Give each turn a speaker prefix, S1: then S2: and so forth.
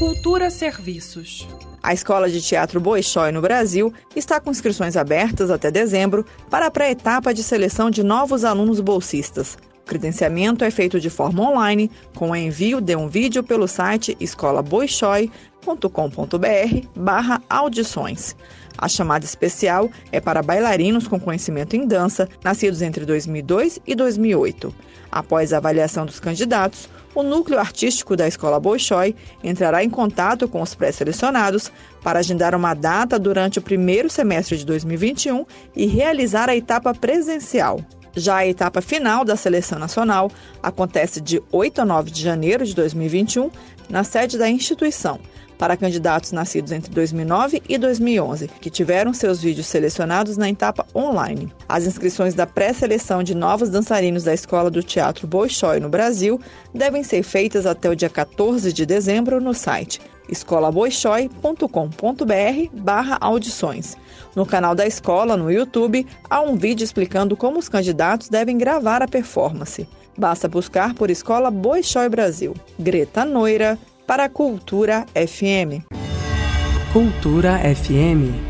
S1: Cultura Serviços.
S2: A Escola de Teatro Bolshoi no Brasil está com inscrições abertas até dezembro para a pré-etapa de seleção de novos alunos bolsistas. O credenciamento é feito de forma online, com o envio de um vídeo pelo site escolaboixoi.com.br barra audições. A chamada especial é para bailarinos com conhecimento em dança, nascidos entre 2002 e 2008. Após a avaliação dos candidatos, o núcleo artístico da Escola Bolshoi entrará em contato com os pré-selecionados para agendar uma data durante o primeiro semestre de 2021 e realizar a etapa presencial. Já a etapa final da seleção nacional acontece de 8 a 9 de janeiro de 2021 na sede da instituição, para candidatos nascidos entre 2009 e 2011, que tiveram seus vídeos selecionados na etapa online. As inscrições da pré-seleção de novos dançarinos da Escola do Teatro Bolshoi no Brasil devem ser feitas até o dia 14 de dezembro no site escolaboixoi.com.br barra audições. No canal da escola, no YouTube, há um vídeo explicando como os candidatos devem gravar a performance. Basta buscar por Escola Bolshoi Brasil. Greta Noira, para Cultura FM.
S1: Cultura FM.